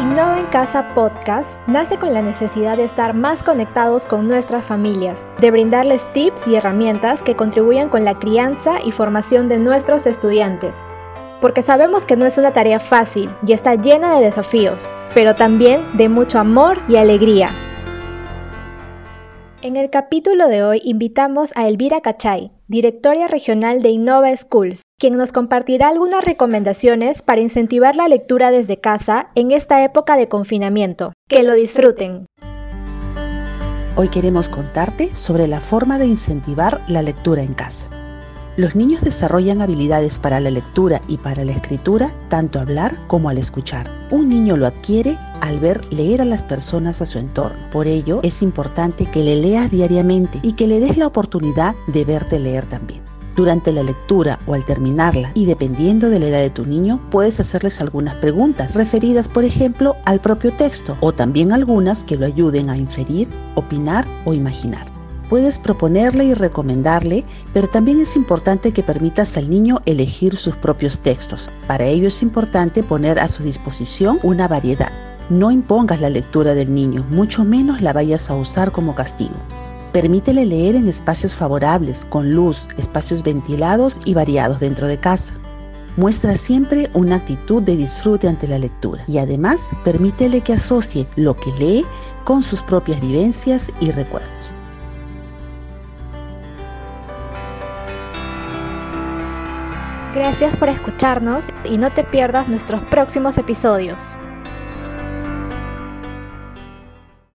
Innova en Casa Podcast nace con la necesidad de estar más conectados con nuestras familias, de brindarles tips y herramientas que contribuyan con la crianza y formación de nuestros estudiantes. Porque sabemos que no es una tarea fácil y está llena de desafíos, pero también de mucho amor y alegría. En el capítulo de hoy invitamos a Elvira Cachay, directora regional de Innova Schools, quien nos compartirá algunas recomendaciones para incentivar la lectura desde casa en esta época de confinamiento. Que lo disfruten. Hoy queremos contarte sobre la forma de incentivar la lectura en casa. Los niños desarrollan habilidades para la lectura y para la escritura, tanto hablar como al escuchar. Un niño lo adquiere al ver leer a las personas a su entorno. Por ello, es importante que le leas diariamente y que le des la oportunidad de verte leer también. Durante la lectura o al terminarla, y dependiendo de la edad de tu niño, puedes hacerles algunas preguntas referidas, por ejemplo, al propio texto o también algunas que lo ayuden a inferir, opinar o imaginar. Puedes proponerle y recomendarle, pero también es importante que permitas al niño elegir sus propios textos. Para ello es importante poner a su disposición una variedad. No impongas la lectura del niño, mucho menos la vayas a usar como castigo. Permítele leer en espacios favorables, con luz, espacios ventilados y variados dentro de casa. Muestra siempre una actitud de disfrute ante la lectura y además permítele que asocie lo que lee con sus propias vivencias y recuerdos. Gracias por escucharnos y no te pierdas nuestros próximos episodios.